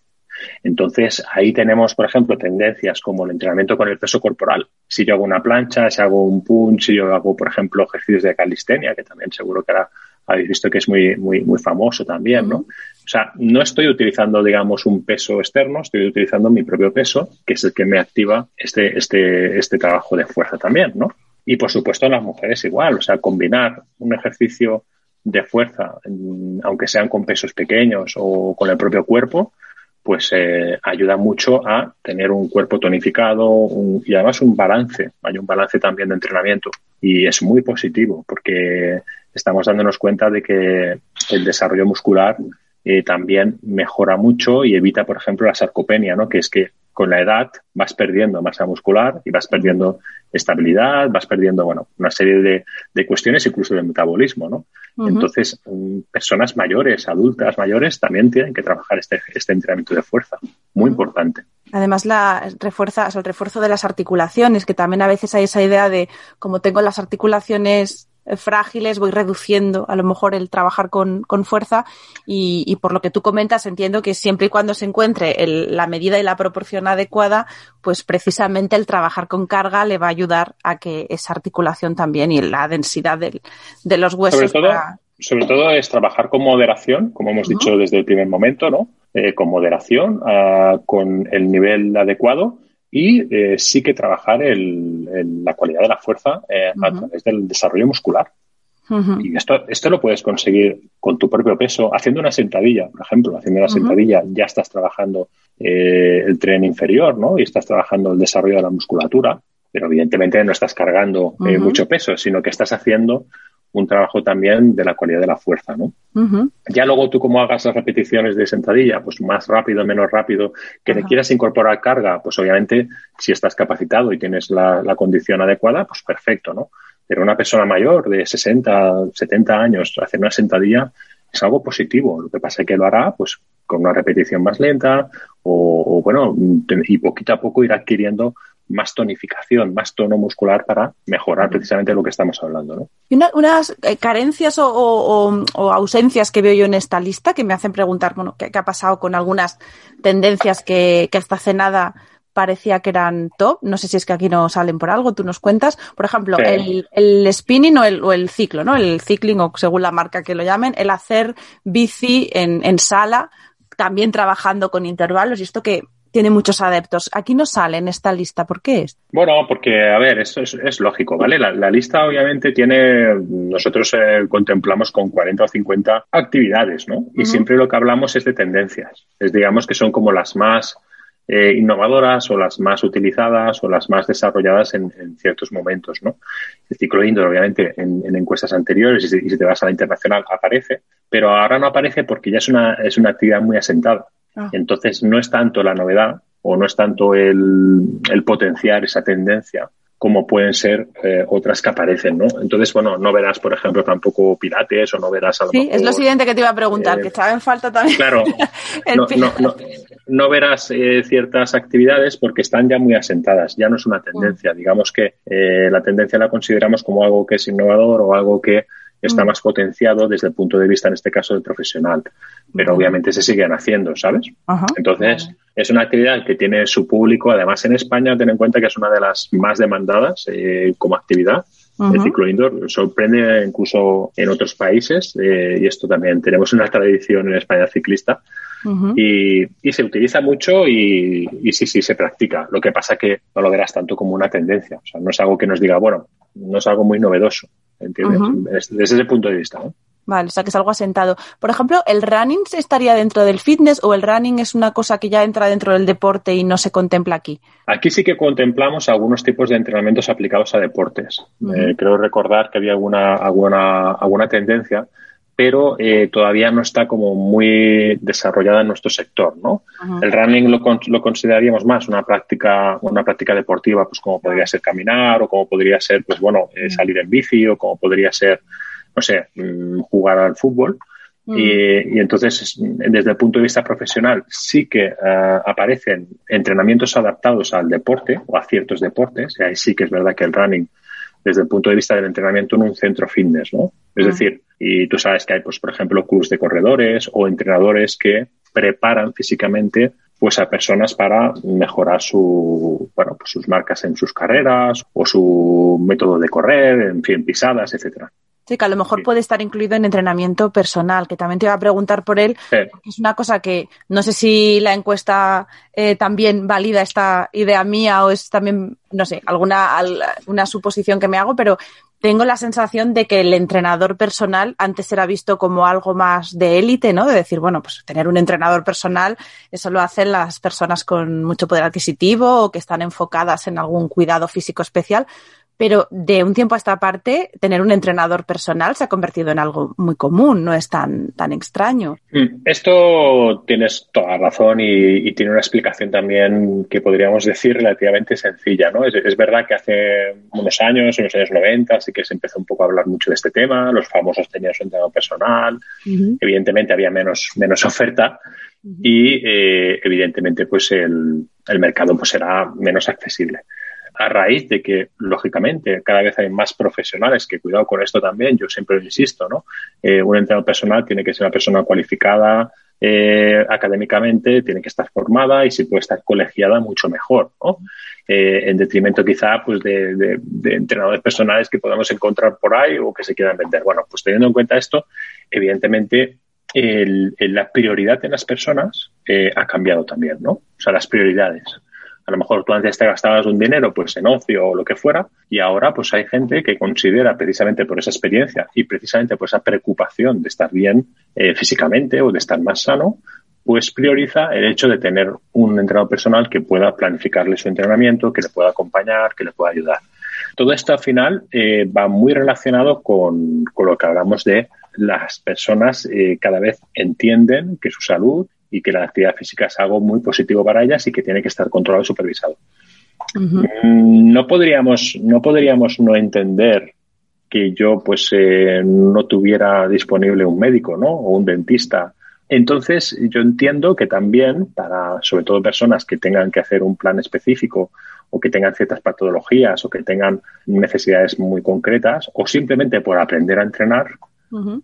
Entonces, ahí tenemos, por ejemplo, tendencias como el entrenamiento con el peso corporal. Si yo hago una plancha, si hago un punch, si yo hago, por ejemplo, ejercicios de calistenia, que también seguro que ahora habéis visto que es muy, muy, muy famoso también, ¿no? O sea, no estoy utilizando, digamos, un peso externo, estoy utilizando mi propio peso, que es el que me activa este, este, este trabajo de fuerza también, ¿no? Y por supuesto las mujeres igual, o sea, combinar un ejercicio de fuerza, aunque sean con pesos pequeños o con el propio cuerpo, pues eh, ayuda mucho a tener un cuerpo tonificado y además un balance. Hay un balance también de entrenamiento y es muy positivo porque estamos dándonos cuenta de que el desarrollo muscular eh, también mejora mucho y evita, por ejemplo, la sarcopenia, ¿no? que es que con la edad vas perdiendo masa muscular y vas perdiendo estabilidad, vas perdiendo, bueno, una serie de, de cuestiones, incluso de metabolismo, ¿no? Entonces, mm, personas mayores, adultas mayores, también tienen que trabajar este, este entrenamiento de fuerza. Muy importante. Además, la refuerza, el refuerzo de las articulaciones, que también a veces hay esa idea de como tengo las articulaciones frágiles, voy reduciendo a lo mejor el trabajar con, con fuerza y, y, por lo que tú comentas entiendo que siempre y cuando se encuentre el, la medida y la proporción adecuada, pues precisamente el trabajar con carga le va a ayudar a que esa articulación también y la densidad del, de los huesos. Sobre todo, sobre todo es trabajar con moderación, como hemos dicho desde el primer momento, ¿no? Eh, con moderación, uh, con el nivel adecuado y eh, sí que trabajar el, la calidad de la fuerza eh, a través del desarrollo muscular. Y esto, esto lo puedes conseguir con tu propio peso, haciendo una sentadilla, por ejemplo, haciendo una sentadilla ya estás trabajando eh, el tren inferior, ¿no? Y estás trabajando el desarrollo de la musculatura, pero evidentemente no estás cargando mucho peso, sino que estás haciendo un trabajo también de la cualidad de la fuerza, ¿no? Ya luego tú como hagas las repeticiones de sentadilla, pues más rápido, menos rápido, que le quieras incorporar carga, pues obviamente si estás capacitado y tienes la, condición adecuada, pues perfecto, ¿no? Pero una persona mayor de 60, 70 años hacer una sentadilla es algo positivo. Lo que pasa es que lo hará pues con una repetición más lenta o, o bueno, y poquito a poco irá adquiriendo más tonificación, más tono muscular para mejorar precisamente lo que estamos hablando. ¿no? Y unas eh, carencias o, ausencias que veo yo en esta lista que me hacen preguntar, bueno, ¿qué, ha pasado con algunas tendencias que, que hasta hace nada parecía que eran top. No sé si es que aquí no salen por algo, tú nos cuentas. Por ejemplo, el, el, spinning o el, o el, ciclo, ¿no? El cicling o según la marca que lo llamen, el hacer bici en, en sala, también trabajando con intervalos y esto que tiene muchos adeptos. Aquí no sale en esta lista. ¿Por qué es? Bueno, porque, a ver, esto es, lógico, ¿vale? La, lista obviamente tiene, nosotros eh, contemplamos con 40 o 50 actividades, ¿no? Y siempre lo que hablamos es de tendencias. Es, digamos, que son como las más eh, innovadoras o las más utilizadas o las más desarrolladas en, ciertos momentos, ¿no? El ciclo indoor, obviamente, en, encuestas anteriores, y si, te vas a la internacional, aparece, pero ahora no aparece porque ya es una, es una actividad muy asentada. Ah. Entonces, no es tanto la novedad o no es tanto el, potenciar esa tendencia como pueden ser eh, otras que aparecen, ¿no? Entonces, bueno, no verás, por ejemplo, tampoco pilates o no verás a Sí, es lo siguiente que te iba a preguntar, eh, que estaba en falta también. Claro, *laughs* no, verás eh, ciertas actividades porque están ya muy asentadas, ya no es una tendencia. Mm. Digamos que la tendencia la consideramos como algo que es innovador o algo que está mm. más potenciado desde el punto de vista, en este caso, del profesional. Pero obviamente se siguen haciendo, ¿sabes? Entonces, es una actividad que tiene su público. Además, en España, ten en cuenta que es una de las más demandadas eh, como actividad. El ciclo indoor sorprende incluso en otros países eh, y esto también tenemos una tradición en España ciclista y, y, se utiliza mucho y, y, sí, sí se practica. Lo que pasa que no lo verás tanto como una tendencia. O sea, no es algo que nos diga, bueno, no es algo muy novedoso. ¿Entiendes? Desde ese punto de vista. Vale, o sea que es algo asentado. Por ejemplo, ¿el running estaría dentro del fitness o el running es una cosa que ya entra dentro del deporte y no se contempla aquí? Aquí sí que contemplamos algunos tipos de entrenamientos aplicados a deportes. Eh, creo recordar que había alguna, alguna, alguna tendencia, pero eh, todavía no está como muy desarrollada en nuestro sector, ¿no? El running lo, lo, consideraríamos más una práctica, una práctica deportiva, pues como podría ser caminar o como podría ser, pues bueno, eh, salir en bici o como podría ser no sé, mm, jugar al fútbol. Mm. Y, entonces, desde el punto de vista profesional, sí que eh, aparecen entrenamientos adaptados al deporte o a ciertos deportes. Y ahí sí que es verdad que el running, desde el punto de vista del entrenamiento en un centro fitness, ¿no? Es mm. decir, y tú sabes que hay, pues, por ejemplo, clubs de corredores o entrenadores que preparan físicamente pues a personas para mejorar su, bueno, pues sus marcas en sus carreras o su método de correr, en fin, pisadas, etcétera. Sí, que a lo mejor puede estar incluido en entrenamiento personal, que también te iba a preguntar por él. Es una cosa que no sé si la encuesta eh, también valida esta idea mía o es también, no sé, alguna una suposición que me hago, pero tengo la sensación de que el entrenador personal antes era visto como algo más de élite, ¿no? De decir, bueno, pues tener un entrenador personal, eso lo hacen las personas con mucho poder adquisitivo o que están enfocadas en algún cuidado físico especial pero de un tiempo a esta parte, tener un entrenador personal se ha convertido en algo muy común, no es tan, tan extraño. Mm, esto tienes toda razón y, tiene una explicación también que podríamos decir relativamente sencilla, ¿no? Es, verdad que hace unos años, en los años 90, sí que se empezó un poco a hablar mucho de este tema, los famosos tenían su entrenador personal, evidentemente había menos, menos oferta y eh, evidentemente pues el, el mercado pues era menos accesible a raíz de que, lógicamente, cada vez hay más profesionales que, cuidado con esto también, yo siempre lo insisto, ¿no? Eh, un entrenador personal tiene que ser una persona cualificada eh, académicamente, tiene que estar formada y si puede estar colegiada, mucho mejor, ¿no? Eh, en detrimento quizá pues de, entrenadores personales que podamos encontrar por ahí o que se quieran vender. Bueno, pues teniendo en cuenta esto, evidentemente la prioridad en las personas ha cambiado también, ¿no? O sea, las prioridades. A lo mejor tú antes te gastabas un dinero pues en ocio o lo que fuera y ahora pues hay gente que considera precisamente por esa experiencia y precisamente por esa preocupación de estar bien eh, físicamente o de estar más sano, pues prioriza el hecho de tener un entrenador personal que pueda planificarle su entrenamiento, que le pueda acompañar, que le pueda ayudar. Todo esto al final eh, va muy relacionado con, lo que hablamos de las personas eh, cada vez entienden que su salud y que la actividad física es algo muy positivo para ellas y que tiene que estar controlado y supervisado. Mm, no podríamos, no podríamos no entender que yo pues eh, no tuviera disponible un médico, ¿no? O un dentista. Entonces, yo entiendo que también para, sobre todo personas que tengan que hacer un plan específico o que tengan ciertas patologías o que tengan necesidades muy concretas o simplemente por aprender a entrenar,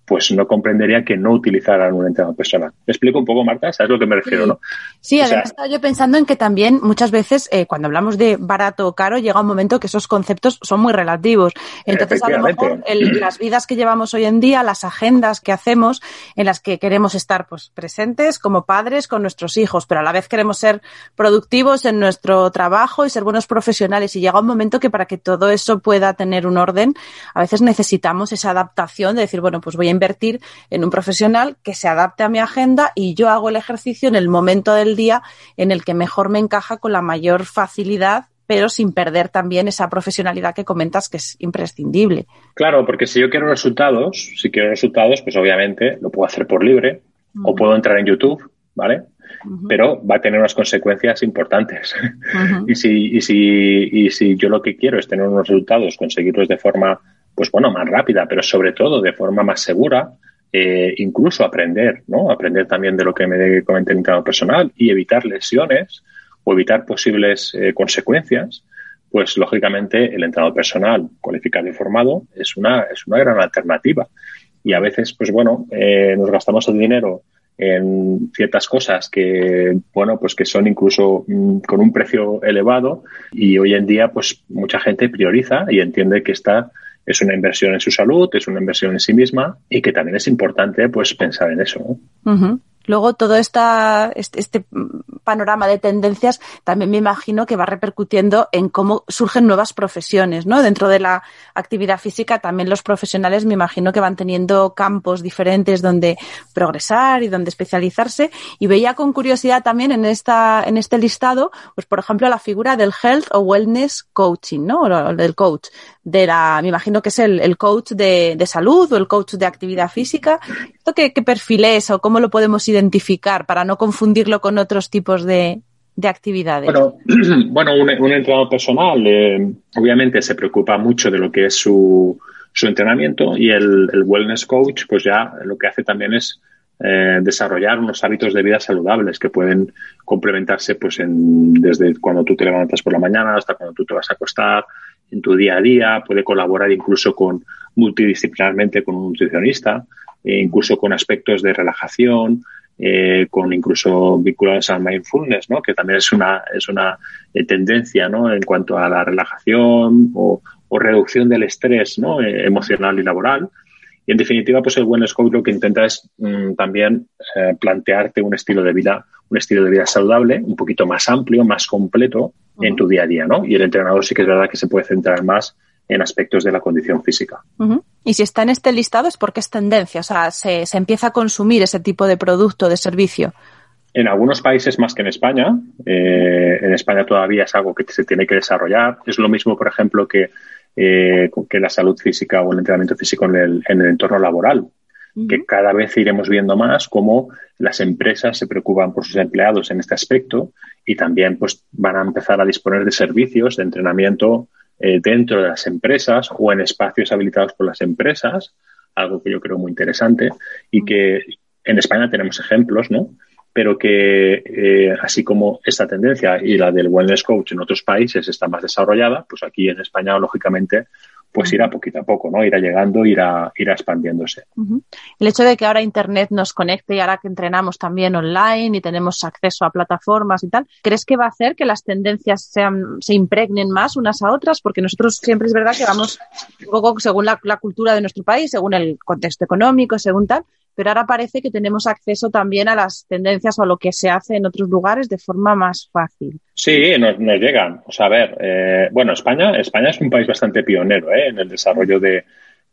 pues no comprendería que no utilizaran un entrenador personal. ¿Me explico un poco, Marta? ¿Sabes a lo que me refiero, no? Sí, además estaba yo pensando en que también muchas veces eh, cuando hablamos de barato o caro llega un momento que esos conceptos son muy relativos. Entonces, a lo mejor las vidas que llevamos hoy en día, las agendas que hacemos en las que queremos estar pues presentes como padres con nuestros hijos, pero a la vez queremos ser productivos en nuestro trabajo y ser buenos profesionales y llega un momento que para que todo eso pueda tener un orden, a veces necesitamos esa adaptación de decir, bueno, pues voy a invertir en un profesional que se adapte a mi agenda y yo hago el ejercicio en el momento del día en el que mejor me encaja con la mayor facilidad pero sin perder también esa profesionalidad que comentas que es imprescindible. Claro, porque si yo quiero resultados, si quiero resultados, pues obviamente lo puedo hacer por libre o puedo entrar en YouTube, ¿vale? Pero va a tener unas consecuencias importantes. *laughs* y, si, y, si, y si yo lo que quiero es tener unos resultados, conseguirlos de forma pues bueno, más rápida, pero sobre todo de forma más segura, eh, incluso aprender, ¿no? Aprender también de lo que me comenté en el personal y evitar lesiones o evitar posibles eh, consecuencias, pues lógicamente el entrenador personal cualificado y formado es una, es una gran alternativa. Y a veces, pues bueno, eh, nos gastamos el dinero en ciertas cosas que, bueno, pues que son incluso mm, con un precio elevado y hoy en día, pues mucha gente prioriza y entiende que está es una inversión en su salud, es una inversión en sí misma y que también es importante pues pensar en eso. Luego todo esta, este, panorama de tendencias también me imagino que va repercutiendo en cómo surgen nuevas profesiones, ¿no? Dentro de la actividad física también los profesionales me imagino que van teniendo campos diferentes donde progresar y donde especializarse y veía con curiosidad también en esta en este listado, pues por ejemplo la figura del health o wellness coaching, ¿no? O del coach, de la me imagino que es el, coach de, salud o el coach de actividad física. ¿Esto qué, qué perfil es o cómo lo podemos identificar para no confundirlo con otros tipos de, de actividades? Bueno, *clears throat* bueno un, entrenador personal eh, obviamente se preocupa mucho de lo que es su, su entrenamiento y el, wellness coach pues ya lo que hace también es eh, desarrollar unos hábitos de vida saludables que pueden complementarse pues en, desde cuando tú te levantas por la mañana hasta cuando tú te vas a acostar en tu día a día, puede colaborar incluso con multidisciplinarmente con un nutricionista, e incluso con aspectos de relajación, eh, con incluso vinculados al mindfulness, ¿no? que también es una, es una eh, tendencia ¿no? en cuanto a la relajación o, reducción del estrés ¿no? Eh, emocional y laboral. Y en definitiva, pues el buen coach lo que intenta es mm, también plantearte un estilo de vida, un estilo de vida saludable, un poquito más amplio, más completo en tu día a día, ¿no? Y el entrenador sí que es verdad que se puede centrar más en aspectos de la condición física. Y si está en este listado es porque es tendencia, o sea, se, empieza a consumir ese tipo de producto, de servicio. En algunos países más que en España. Eh, en España todavía es algo que se tiene que desarrollar. Es lo mismo, por ejemplo, que, eh, que la salud física o el entrenamiento físico en el, en el entorno laboral. Que cada vez iremos viendo más cómo las empresas se preocupan por sus empleados en este aspecto y también pues van a empezar a disponer de servicios de entrenamiento eh, dentro de las empresas o en espacios habilitados por las empresas, algo que yo creo muy interesante y que en España tenemos ejemplos, ¿no? Pero que eh, así como esta tendencia y la del wellness coach en otros países está más desarrollada, pues aquí en España, lógicamente, pues irá poquito a poco, ¿no? Irá llegando, irá, irá expandiéndose. El hecho de que ahora Internet nos conecte y ahora que entrenamos también online y tenemos acceso a plataformas y tal, ¿crees que va a hacer que las tendencias sean, se impregnen más unas a otras? Porque nosotros siempre es verdad que vamos un poco según la, la cultura de nuestro país, según el contexto económico, según tal, pero ahora parece que tenemos acceso también a las tendencias o a lo que se hace en otros lugares de forma más fácil. Sí, nos, llegan. O sea, a ver, eh, bueno, España, España es un país bastante pionero ¿eh? en el desarrollo de,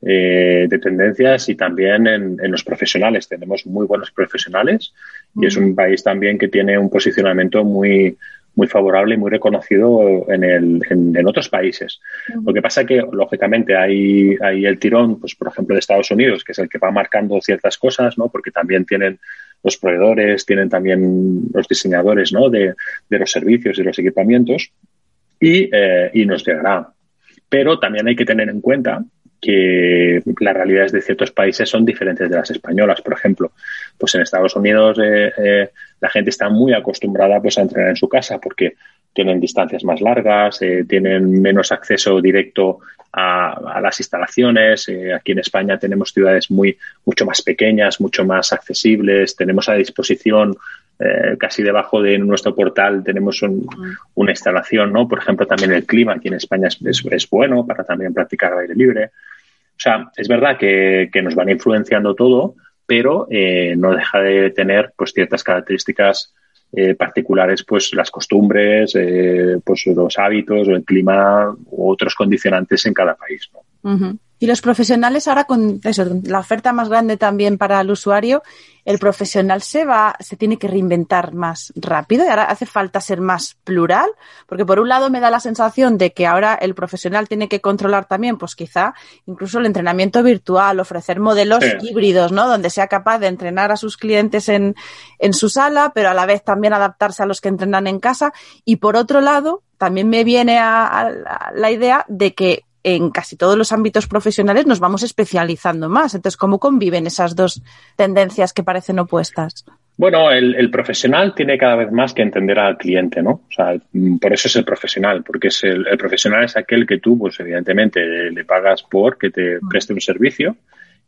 eh, de tendencias y también en, los profesionales. Tenemos muy buenos profesionales y es un país también que tiene un posicionamiento muy, muy favorable y muy reconocido en, el, en, otros países. Lo que pasa es que, lógicamente, hay, hay el tirón, pues, por ejemplo, de Estados Unidos, que es el que va marcando ciertas cosas, ¿no? Porque también tienen los proveedores, tienen también los diseñadores, ¿no? De, de los servicios y los equipamientos y, eh, y nos llegará. Pero también hay que tener en cuenta que las realidades de ciertos países son diferentes de las españolas. Por ejemplo, pues en Estados Unidos eh, eh, la gente está muy acostumbrada pues a entrenar en su casa porque tienen distancias más largas, eh, tienen menos acceso directo a, las instalaciones. aquí en España tenemos ciudades muy mucho más pequeñas, mucho más accesibles. Tenemos a disposición casi debajo de nuestro portal tenemos una instalación, ¿no? Por ejemplo, también el clima aquí en España es, es, bueno para también practicar al aire libre. O sea, es verdad que, nos van influenciando todo, pero eh, no deja de tener pues ciertas características eh, particulares, pues las costumbres, eh, pues los hábitos, el clima u otros condicionantes en cada país. ¿no? Y los profesionales ahora con eso, la oferta más grande también para el usuario, el profesional se va, se tiene que reinventar más rápido y ahora hace falta ser más plural, porque por un lado me da la sensación de que ahora el profesional tiene que controlar también, pues quizá incluso el entrenamiento virtual, ofrecer modelos híbridos, ¿no? Donde sea capaz de entrenar a sus clientes en, en su sala, pero a la vez también adaptarse a los que entrenan en casa. Y por otro lado, también me viene a la idea de que en casi todos los ámbitos profesionales nos vamos especializando más. Entonces, ¿cómo conviven esas dos tendencias que parecen opuestas? Bueno, el, profesional tiene cada vez más que entender al cliente, ¿no? O sea, por eso es el profesional, porque es el, profesional es aquel que tú, pues evidentemente, le pagas por que te mm. preste un servicio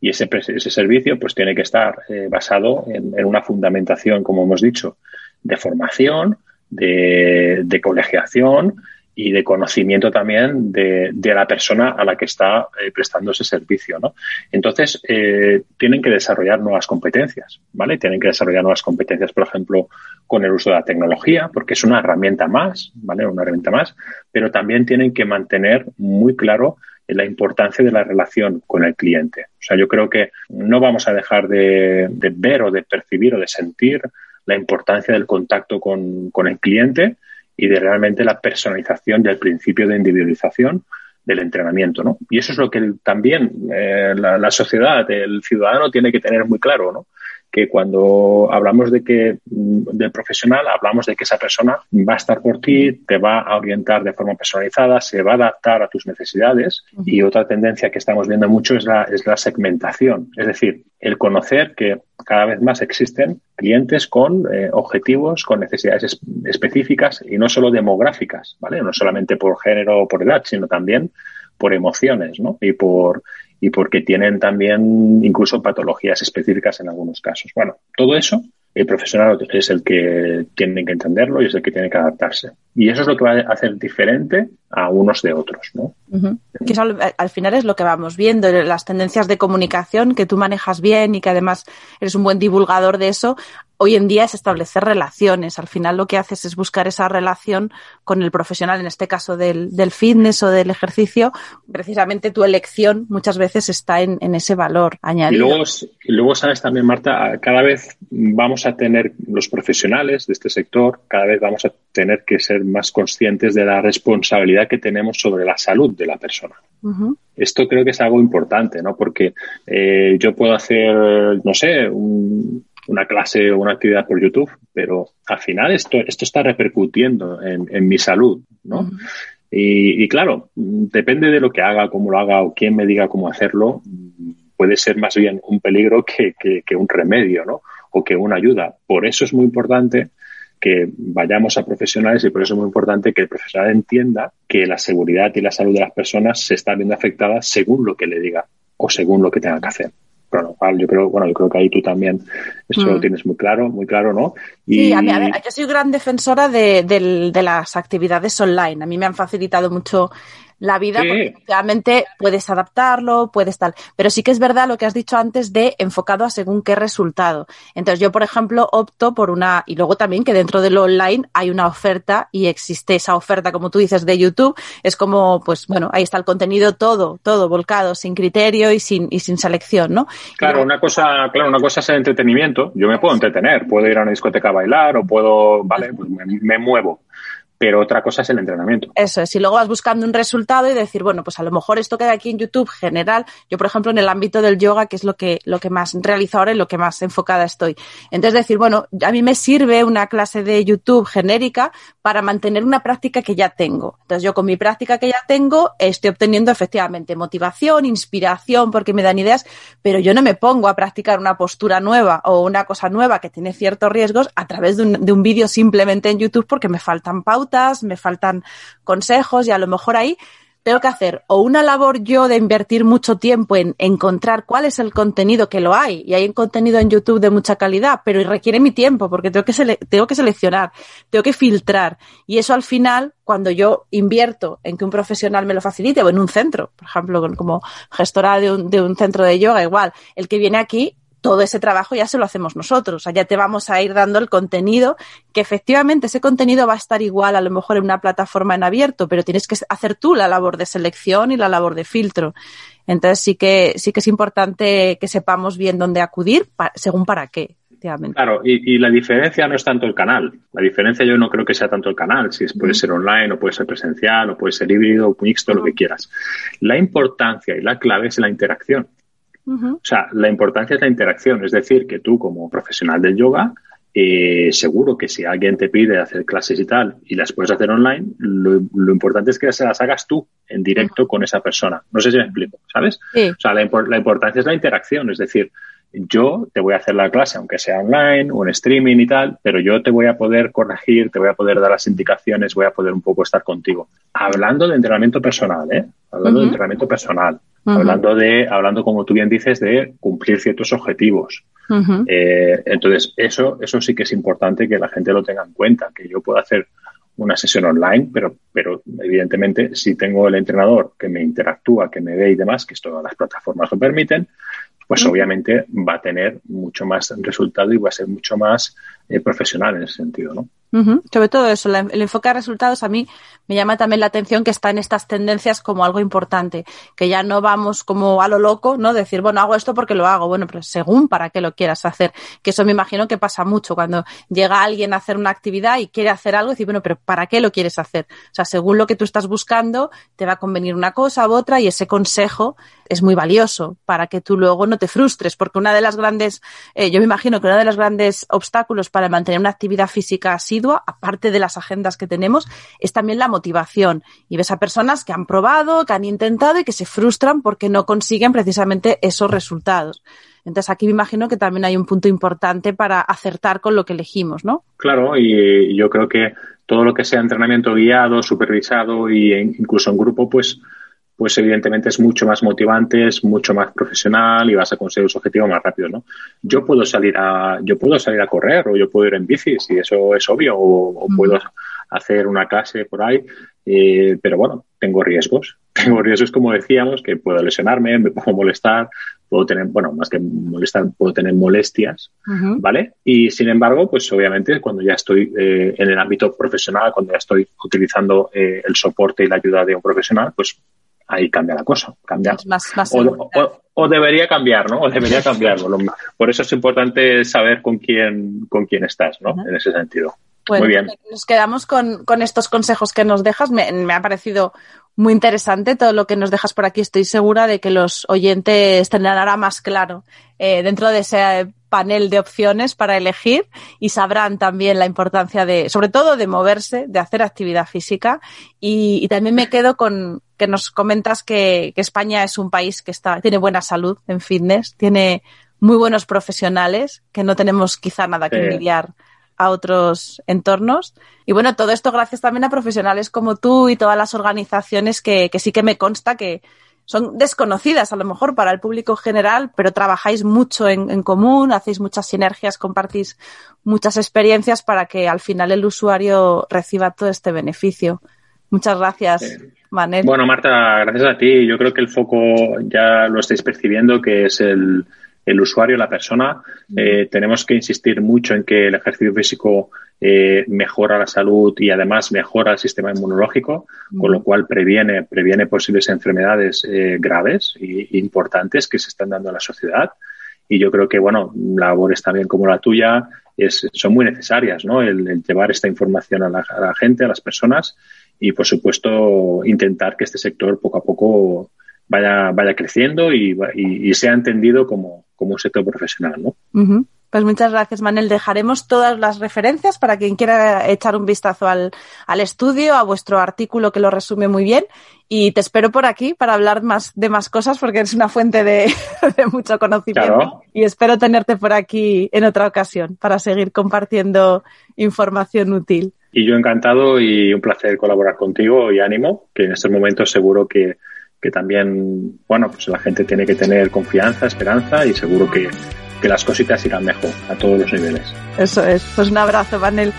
y ese, ese servicio pues tiene que estar eh, basado en, una fundamentación, como hemos dicho, de formación, de, de colegiación, y de conocimiento también de, de, la persona a la que está eh, prestando ese servicio, ¿no? Entonces, eh, tienen que desarrollar nuevas competencias, ¿vale? Tienen que desarrollar nuevas competencias, por ejemplo, con el uso de la tecnología, porque es una herramienta más, ¿vale? Una herramienta más, pero también tienen que mantener muy claro la importancia de la relación con el cliente. O sea, yo creo que no vamos a dejar de, ver o de percibir o de sentir la importancia del contacto con, el cliente y de realmente la personalización y el principio de individualización del entrenamiento, ¿no? Y eso es lo que también eh, la, la, sociedad, el ciudadano tiene que tener muy claro, ¿no? Que cuando hablamos de que mm, del profesional, hablamos de que esa persona va a estar por ti, te va a orientar de forma personalizada, se va a adaptar a tus necesidades. Y otra tendencia que estamos viendo mucho es la, es la segmentación, es decir, el conocer que cada vez más existen clientes con eh, objetivos, con necesidades específicas y no solo demográficas, ¿vale? No solamente por género o por edad, sino también por emociones, ¿no? Y por, y porque tienen también incluso patologías específicas en algunos casos. Bueno, todo eso el profesional es el que tiene que entenderlo y es el que tiene que adaptarse. Y eso es lo que va a hacer diferente a unos de otros, ¿no? Que al, final es lo que vamos viendo, las tendencias de comunicación que tú manejas bien y que además eres un buen divulgador de eso. Hoy en día es establecer relaciones. Al final lo que haces es buscar esa relación con el profesional, en este caso del, fitness o del ejercicio. Precisamente tu elección muchas veces está en, ese valor añadido. Y luego, y luego, sabes también, Marta, cada vez vamos a tener los profesionales de este sector, cada vez vamos a tener que ser más conscientes de la responsabilidad que tenemos sobre la salud de la persona. Esto creo que es algo importante, ¿no? Porque eh, yo puedo hacer, no sé, una clase o una actividad por YouTube, pero al final esto, esto está repercutiendo en, mi salud, ¿no? y, claro, depende de lo que haga, cómo lo haga o quién me diga cómo hacerlo, puede ser más bien un peligro que, que un remedio, ¿no? O que una ayuda. Por eso es muy importante que vayamos a profesionales y por eso es muy importante que el profesional entienda que la seguridad y la salud de las personas se está viendo afectada según lo que le diga o según lo que tenga que hacer. Con lo cual, yo creo, bueno, yo creo que ahí tú también eso lo mm. tienes muy claro, muy claro, ¿no? Y... Sí, a mí, yo soy gran defensora de, de, las actividades online. A mí me han facilitado mucho la vida, porque realmente puedes adaptarlo, puedes tal. Pero sí que es verdad lo que has dicho antes de enfocado a según qué resultado. Entonces yo, por ejemplo, opto por una, y luego también que dentro de lo online hay una oferta y existe esa oferta, como tú dices, de YouTube. Es como, pues bueno, ahí está el contenido todo, todo volcado, sin criterio y sin, y sin selección, ¿no? Claro, una cosa, claro, una cosa es el entretenimiento. Yo me puedo entretener, puedo ir a una discoteca a bailar o puedo, vale, pues me muevo pero otra cosa es el entrenamiento. Eso es, y luego vas buscando un resultado y decir, bueno, pues a lo mejor esto queda aquí en YouTube general, yo por ejemplo en el ámbito del yoga, que es lo que, lo que más realizo ahora y lo que más enfocada estoy. Entonces decir, bueno, a mí me sirve una clase de YouTube genérica para mantener una práctica que ya tengo. Entonces yo con mi práctica que ya tengo estoy obteniendo efectivamente motivación, inspiración, porque me dan ideas, pero yo no me pongo a practicar una postura nueva o una cosa nueva que tiene ciertos riesgos a través de un, de un vídeo simplemente en YouTube porque me faltan pautas me faltan consejos y a lo mejor ahí tengo que hacer o una labor yo de invertir mucho tiempo en encontrar cuál es el contenido que lo hay. Y hay un contenido en YouTube de mucha calidad, pero requiere mi tiempo porque tengo que, tengo que seleccionar, tengo que filtrar. Y eso al final cuando yo invierto en que un profesional me lo facilite o en un centro, por ejemplo, como gestora de un, de un centro de yoga, igual, el que viene aquí todo ese trabajo ya se lo hacemos nosotros. O sea, ya te vamos a ir dando el contenido, que efectivamente ese contenido va a estar igual a lo mejor en una plataforma en abierto, pero tienes que hacer tú la labor de selección y la labor de filtro. Entonces sí que, sí que es importante que sepamos bien dónde acudir, según para qué. Claro, y, la diferencia no es tanto el canal. La diferencia yo no creo que sea tanto el canal, si puede ser online o puede ser presencial o puede ser híbrido o mixto, lo que quieras. La importancia y la clave es la interacción. O sea, la importancia es la interacción, es decir, que tú como profesional del yoga, eh, seguro que si alguien te pide hacer clases y tal y las puedes hacer online, lo, importante es que se las hagas tú en directo con esa persona. No sé si me explico, ¿sabes? O sea, la, importancia es la interacción, es decir, yo te voy a hacer la clase, aunque sea online o en streaming y tal, pero yo te voy a poder corregir, te voy a poder dar las indicaciones, voy a poder un poco estar contigo. Hablando de entrenamiento personal, ¿eh? Hablando de entrenamiento personal hablando de, hablando como tú bien dices, de cumplir ciertos objetivos. Eh, entonces, eso, eso sí que es importante que la gente lo tenga en cuenta, que yo puedo hacer una sesión online, pero, pero evidentemente si tengo el entrenador que me interactúa, que me ve y demás, que esto las plataformas lo permiten, pues obviamente va a tener mucho más resultado y va a ser mucho más eh, profesional en ese sentido, ¿no? Sobre todo eso, el enfoque a resultados a mí me llama también la atención que está en estas tendencias como algo importante, que ya no vamos como a lo loco, ¿no? Decir, bueno, hago esto porque lo hago, bueno, pero según para qué lo quieras hacer, que eso me imagino que pasa mucho cuando llega alguien a hacer una actividad y quiere hacer algo, y decir, bueno, pero ¿para qué lo quieres hacer? O sea, según lo que tú estás buscando, te va a convenir una cosa u otra y ese consejo es muy valioso para que tú luego no te frustres, porque una de las grandes, eh, yo me imagino que uno de los grandes obstáculos para mantener una actividad física asidua, aparte de las agendas que tenemos, es también la motivación. Y ves a personas que han probado, que han intentado y que se frustran porque no consiguen precisamente esos resultados. Entonces aquí me imagino que también hay un punto importante para acertar con lo que elegimos, ¿no? Claro, y yo creo que todo lo que sea entrenamiento guiado, supervisado e incluso en grupo, pues pues evidentemente es mucho más motivante, es mucho más profesional y vas a conseguir los objetivos más rápido, ¿no? Yo puedo salir a, yo puedo salir a correr o yo puedo ir en bici, si eso es obvio, o, puedo hacer una clase por ahí, eh, pero bueno, tengo riesgos. *laughs* Tengo riesgos, como decíamos, que puedo lesionarme, me puedo molestar, puedo tener, bueno, más que molestar, puedo tener molestias, ¿vale? Y sin embargo, pues obviamente cuando ya estoy eh, en el ámbito profesional, cuando ya estoy utilizando eh, el soporte y la ayuda de un profesional, pues ahí cambia la cosa. Cambia. o, debería cambiar, ¿no? O debería *laughs* cambiar. Por eso es importante saber con quién, con quién estás, ¿no? En ese sentido. muy bien. Nos quedamos con, con, estos consejos que nos dejas. Me, me, ha parecido muy interesante todo lo que nos dejas por aquí. Estoy segura de que los oyentes tendrán ahora más claro eh, dentro de ese panel de opciones para elegir y sabrán también la importancia de, sobre todo, de moverse, de hacer actividad física. Y, y también me quedo con que nos comentas que, que, España es un país que está, tiene buena salud en fitness, tiene muy buenos profesionales, que no tenemos quizá nada que envidiar a otros entornos. Y bueno, todo esto gracias también a profesionales como tú y todas las organizaciones que, que sí que me consta que, son desconocidas a lo mejor para el público general, pero trabajáis mucho en, común, hacéis muchas sinergias, compartís muchas experiencias para que al final el usuario reciba todo este beneficio. Muchas gracias, Manel. Bueno, Marta, gracias a ti. Yo creo que el foco ya lo estáis percibiendo, que es el, el usuario, la persona. Eh, tenemos que insistir mucho en que el ejercicio físico eh, mejora la salud y además mejora el sistema inmunológico, con lo cual previene, previene posibles enfermedades eh, graves e importantes que se están dando en la sociedad. Y yo creo que, bueno, labores también como la tuya es, son muy necesarias, ¿no? El, llevar esta información a la, a la gente, a las personas y, por supuesto, intentar que este sector poco a poco vaya, vaya creciendo y, y, sea entendido como, como, un sector profesional, ¿no? Pues muchas gracias, Manel. Dejaremos todas las referencias para quien quiera echar un vistazo al, al, estudio, a vuestro artículo que lo resume muy bien. Y te espero por aquí para hablar más de más cosas porque eres una fuente de, *laughs* de mucho conocimiento. Y espero tenerte por aquí en otra ocasión para seguir compartiendo información útil. Y yo encantado y un placer colaborar contigo y ánimo, que en estos momentos seguro que que también, bueno, pues la gente tiene que tener confianza, esperanza y seguro que, que las cositas irán mejor a todos los niveles. Eso es. Pues un abrazo, Vanel.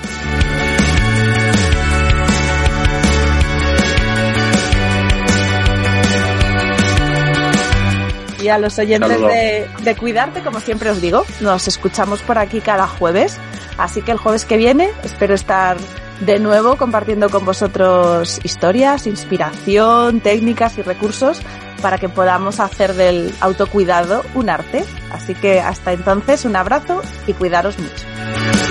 Y a los oyentes de, de, Cuidarte, como siempre os digo, nos escuchamos por aquí cada jueves. Así que el jueves que viene espero estar de nuevo compartiendo con vosotros historias, inspiración, técnicas y recursos para que podamos hacer del autocuidado un arte. Así que hasta entonces un abrazo y cuidaros mucho.